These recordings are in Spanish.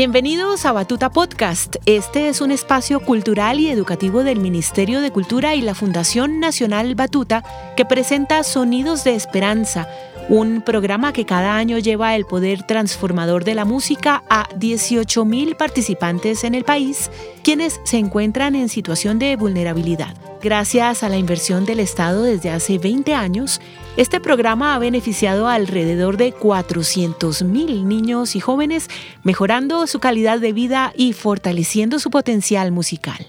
Bienvenidos a Batuta Podcast. Este es un espacio cultural y educativo del Ministerio de Cultura y la Fundación Nacional Batuta que presenta Sonidos de Esperanza, un programa que cada año lleva el poder transformador de la música a 18.000 participantes en el país, quienes se encuentran en situación de vulnerabilidad. Gracias a la inversión del Estado desde hace 20 años, este programa ha beneficiado a alrededor de 400.000 niños y jóvenes, mejorando su calidad de vida y fortaleciendo su potencial musical.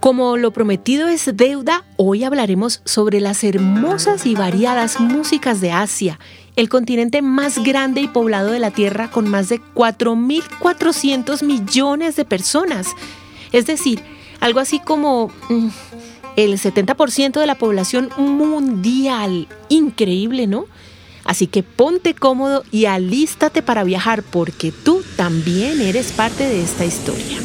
Como lo prometido es deuda, hoy hablaremos sobre las hermosas y variadas músicas de Asia, el continente más grande y poblado de la Tierra con más de 4.400 millones de personas. Es decir, algo así como mm, el 70% de la población mundial. Increíble, ¿no? Así que ponte cómodo y alístate para viajar porque tú también eres parte de esta historia.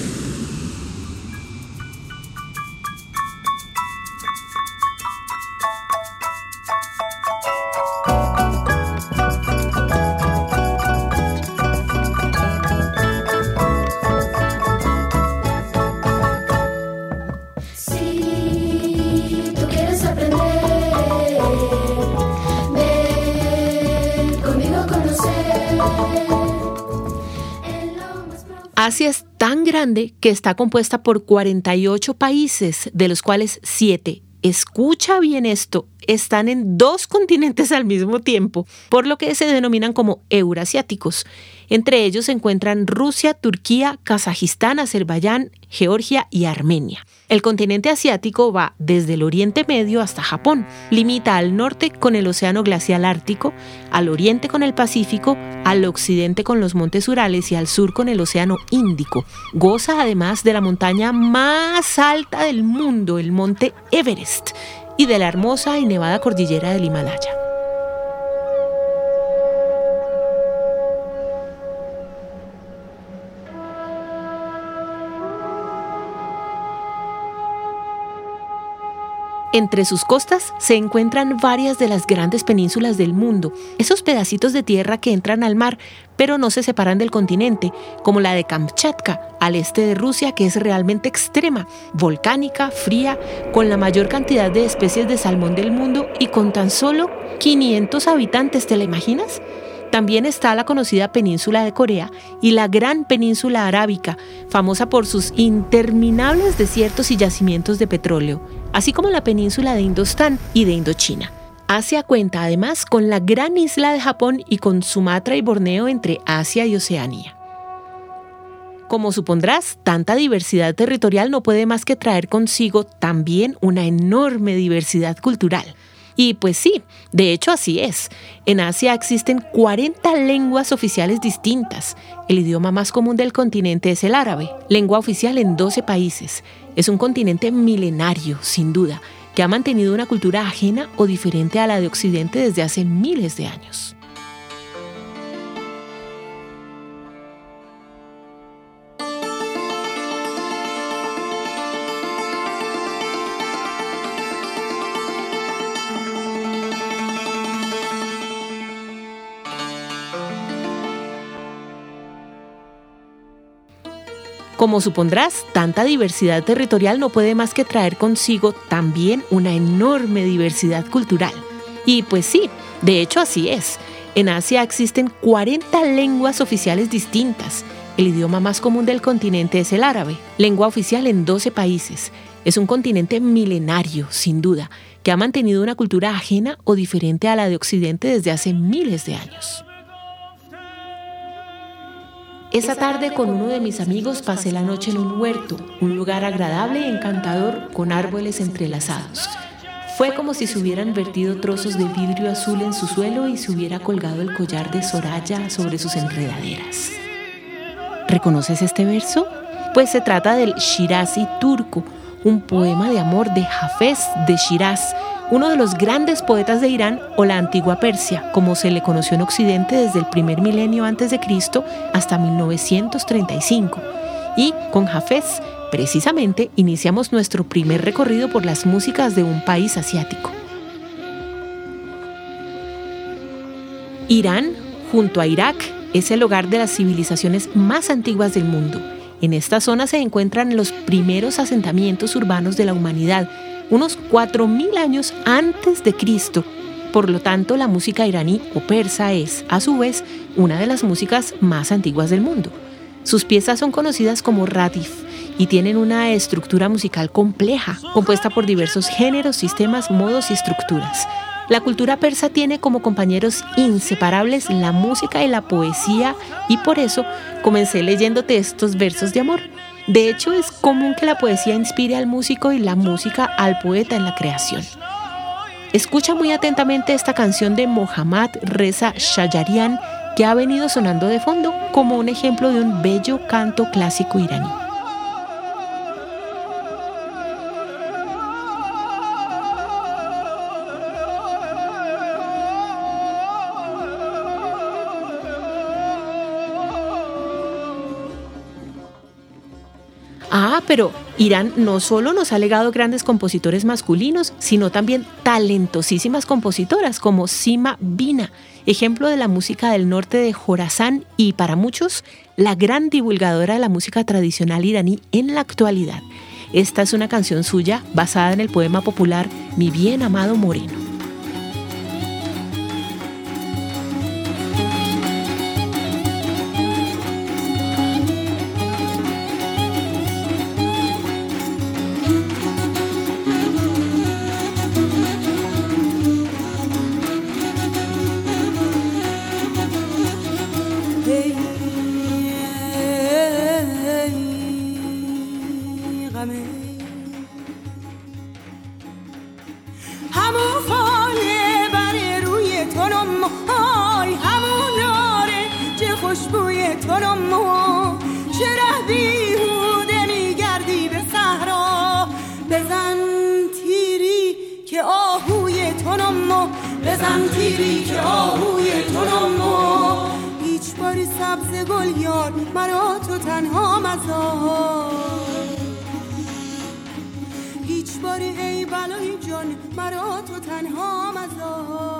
Que está compuesta por 48 países, de los cuales 7, escucha bien esto, están en dos continentes al mismo tiempo, por lo que se denominan como eurasiáticos. Entre ellos se encuentran Rusia, Turquía, Kazajistán, Azerbaiyán, Georgia y Armenia. El continente asiático va desde el Oriente Medio hasta Japón. Limita al norte con el Océano Glacial Ártico, al oriente con el Pacífico, al occidente con los Montes Urales y al sur con el Océano Índico. Goza además de la montaña más alta del mundo, el monte Everest, y de la hermosa y nevada cordillera del Himalaya. Entre sus costas se encuentran varias de las grandes penínsulas del mundo, esos pedacitos de tierra que entran al mar pero no se separan del continente, como la de Kamchatka, al este de Rusia, que es realmente extrema, volcánica, fría, con la mayor cantidad de especies de salmón del mundo y con tan solo 500 habitantes, ¿te la imaginas? También está la conocida península de Corea y la gran península arábica, famosa por sus interminables desiertos y yacimientos de petróleo, así como la península de Indostán y de Indochina. Asia cuenta además con la gran isla de Japón y con Sumatra y Borneo entre Asia y Oceanía. Como supondrás, tanta diversidad territorial no puede más que traer consigo también una enorme diversidad cultural. Y pues sí, de hecho así es. En Asia existen 40 lenguas oficiales distintas. El idioma más común del continente es el árabe, lengua oficial en 12 países. Es un continente milenario, sin duda, que ha mantenido una cultura ajena o diferente a la de Occidente desde hace miles de años. Como supondrás, tanta diversidad territorial no puede más que traer consigo también una enorme diversidad cultural. Y pues sí, de hecho así es. En Asia existen 40 lenguas oficiales distintas. El idioma más común del continente es el árabe, lengua oficial en 12 países. Es un continente milenario, sin duda, que ha mantenido una cultura ajena o diferente a la de Occidente desde hace miles de años. Esa tarde con uno de mis amigos pasé la noche en un huerto, un lugar agradable y encantador con árboles entrelazados. Fue como si se hubieran vertido trozos de vidrio azul en su suelo y se hubiera colgado el collar de Soraya sobre sus enredaderas. ¿Reconoces este verso? Pues se trata del Shirazi turco, un poema de amor de Hafez de Shiraz, uno de los grandes poetas de Irán o la antigua Persia, como se le conoció en Occidente desde el primer milenio antes de Cristo hasta 1935. Y con Hafez, precisamente, iniciamos nuestro primer recorrido por las músicas de un país asiático. Irán, junto a Irak, es el hogar de las civilizaciones más antiguas del mundo. En esta zona se encuentran los primeros asentamientos urbanos de la humanidad, unos 4.000 años antes de Cristo. Por lo tanto, la música iraní o persa es, a su vez, una de las músicas más antiguas del mundo. Sus piezas son conocidas como radif y tienen una estructura musical compleja, compuesta por diversos géneros, sistemas, modos y estructuras. La cultura persa tiene como compañeros inseparables la música y la poesía y por eso comencé leyéndote estos versos de amor. De hecho, es común que la poesía inspire al músico y la música al poeta en la creación. Escucha muy atentamente esta canción de Mohammad Reza Shajarian que ha venido sonando de fondo como un ejemplo de un bello canto clásico iraní. Pero Irán no solo nos ha legado grandes compositores masculinos, sino también talentosísimas compositoras como Sima Bina, ejemplo de la música del norte de Jorazán y para muchos la gran divulgadora de la música tradicional iraní en la actualidad. Esta es una canción suya basada en el poema popular Mi bien amado Moreno. تنها مزار. هیچ باری ای بلای جان مرا تو تنها مزار.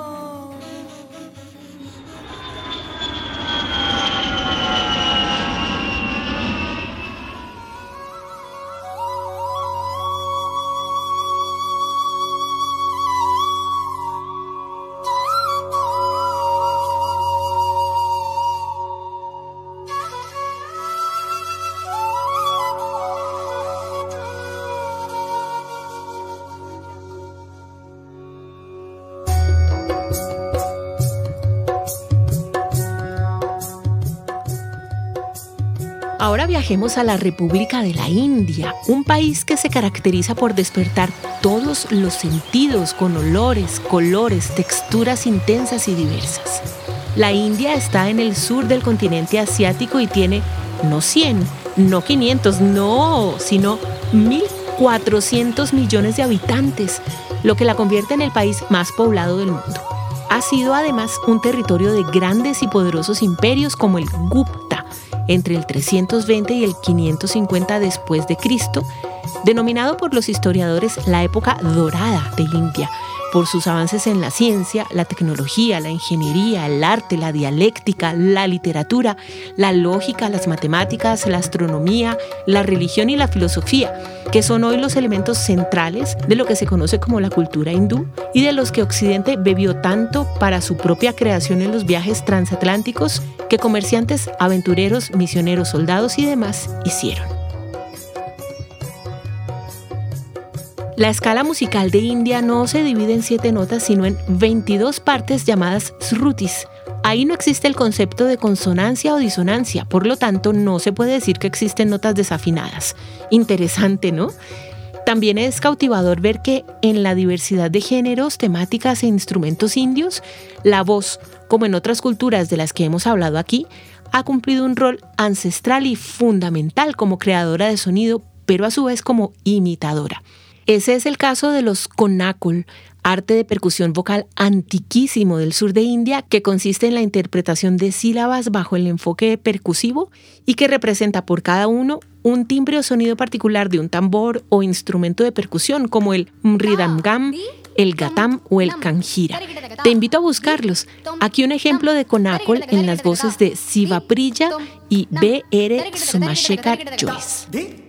Viajemos a la República de la India, un país que se caracteriza por despertar todos los sentidos con olores, colores, texturas intensas y diversas. La India está en el sur del continente asiático y tiene no 100, no 500, no, sino 1.400 millones de habitantes, lo que la convierte en el país más poblado del mundo. Ha sido además un territorio de grandes y poderosos imperios como el Gupta, entre el 320 y el 550 después de Cristo, denominado por los historiadores la época dorada de India, por sus avances en la ciencia, la tecnología, la ingeniería, el arte, la dialéctica, la literatura, la lógica, las matemáticas, la astronomía, la religión y la filosofía, que son hoy los elementos centrales de lo que se conoce como la cultura hindú y de los que Occidente bebió tanto para su propia creación en los viajes transatlánticos que comerciantes, aventureros, misioneros, soldados y demás hicieron. La escala musical de India no se divide en siete notas, sino en 22 partes llamadas srutis. Ahí no existe el concepto de consonancia o disonancia, por lo tanto no se puede decir que existen notas desafinadas. Interesante, ¿no? También es cautivador ver que en la diversidad de géneros, temáticas e instrumentos indios, la voz, como en otras culturas de las que hemos hablado aquí, ha cumplido un rol ancestral y fundamental como creadora de sonido, pero a su vez como imitadora. Ese es el caso de los Konakul, arte de percusión vocal antiquísimo del sur de India que consiste en la interpretación de sílabas bajo el enfoque percusivo y que representa por cada uno un timbre o sonido particular de un tambor o instrumento de percusión como el mridangam, el gatam o el kanjira. Te invito a buscarlos. Aquí un ejemplo de Konakol en las voces de Siva Priya y B.R. Sumashekar Joyce.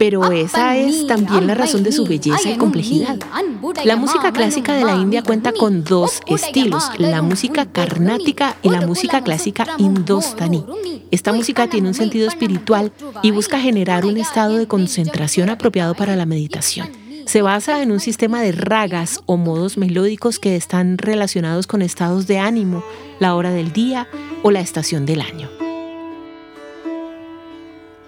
pero esa es también la razón de su belleza y complejidad. La música clásica de la India cuenta con dos estilos, la música carnática y la música clásica indostaní. Esta música tiene un sentido espiritual y busca generar un estado de concentración apropiado para la meditación. Se basa en un sistema de ragas o modos melódicos que están relacionados con estados de ánimo, la hora del día o la estación del año.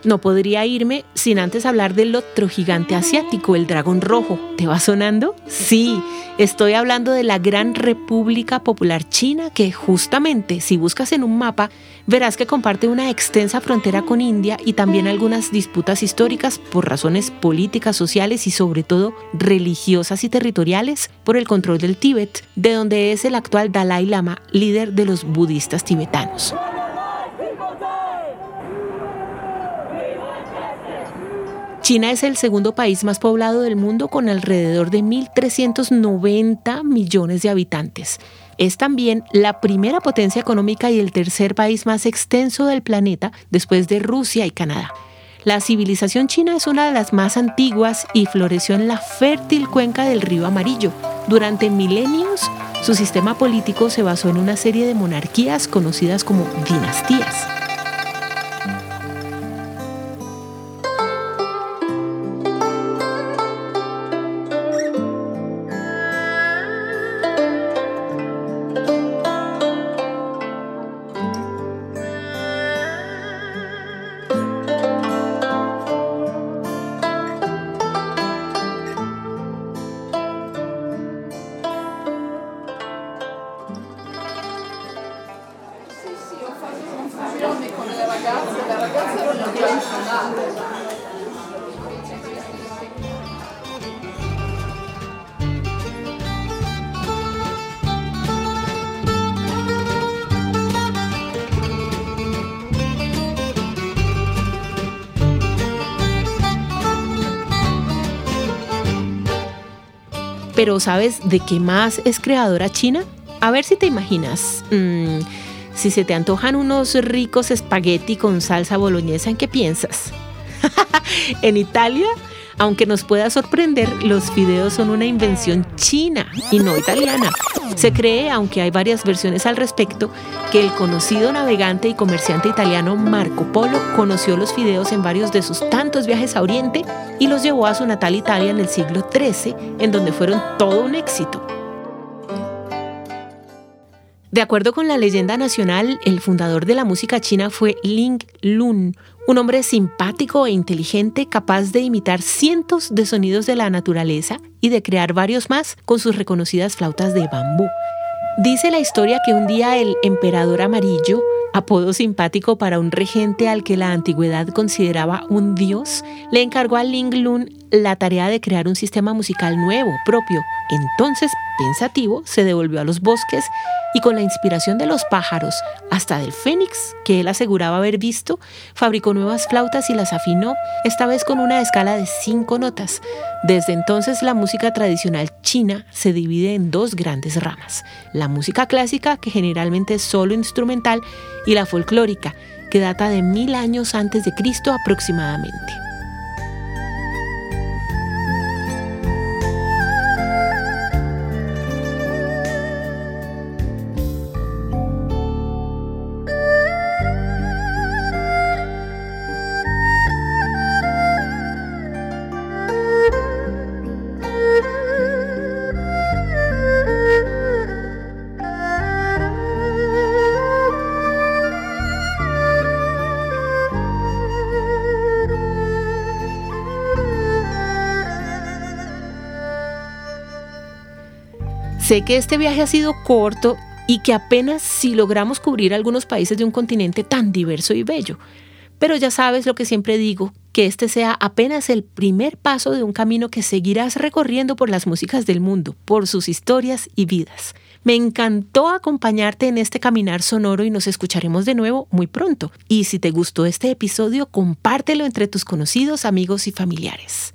No podría irme sin antes hablar del otro gigante asiático, el dragón rojo. ¿Te va sonando? Sí, estoy hablando de la Gran República Popular China, que justamente si buscas en un mapa, verás que comparte una extensa frontera con India y también algunas disputas históricas por razones políticas, sociales y sobre todo religiosas y territoriales por el control del Tíbet, de donde es el actual Dalai Lama, líder de los budistas tibetanos. China es el segundo país más poblado del mundo con alrededor de 1.390 millones de habitantes. Es también la primera potencia económica y el tercer país más extenso del planeta después de Rusia y Canadá. La civilización china es una de las más antiguas y floreció en la fértil cuenca del río Amarillo. Durante milenios, su sistema político se basó en una serie de monarquías conocidas como dinastías. Pero ¿sabes de qué más es creadora China? A ver si te imaginas. Mm, si se te antojan unos ricos espagueti con salsa boloñesa, ¿en qué piensas? en Italia, aunque nos pueda sorprender, los fideos son una invención china y no italiana. Se cree, aunque hay varias versiones al respecto, que el conocido navegante y comerciante italiano Marco Polo conoció los fideos en varios de sus tantos viajes a Oriente y los llevó a su natal Italia en el siglo XIII, en donde fueron todo un éxito. De acuerdo con la leyenda nacional, el fundador de la música china fue Ling Lun, un hombre simpático e inteligente capaz de imitar cientos de sonidos de la naturaleza y de crear varios más con sus reconocidas flautas de bambú. Dice la historia que un día el emperador amarillo, apodo simpático para un regente al que la antigüedad consideraba un dios, le encargó a Ling Lun la tarea de crear un sistema musical nuevo, propio. Entonces, pensativo, se devolvió a los bosques y con la inspiración de los pájaros, hasta del fénix, que él aseguraba haber visto, fabricó nuevas flautas y las afinó, esta vez con una escala de cinco notas. Desde entonces la música tradicional china se divide en dos grandes ramas, la música clásica, que generalmente es solo instrumental, y la folclórica, que data de mil años antes de Cristo aproximadamente. Sé que este viaje ha sido corto y que apenas si logramos cubrir algunos países de un continente tan diverso y bello. Pero ya sabes lo que siempre digo, que este sea apenas el primer paso de un camino que seguirás recorriendo por las músicas del mundo, por sus historias y vidas. Me encantó acompañarte en este caminar sonoro y nos escucharemos de nuevo muy pronto. Y si te gustó este episodio, compártelo entre tus conocidos, amigos y familiares.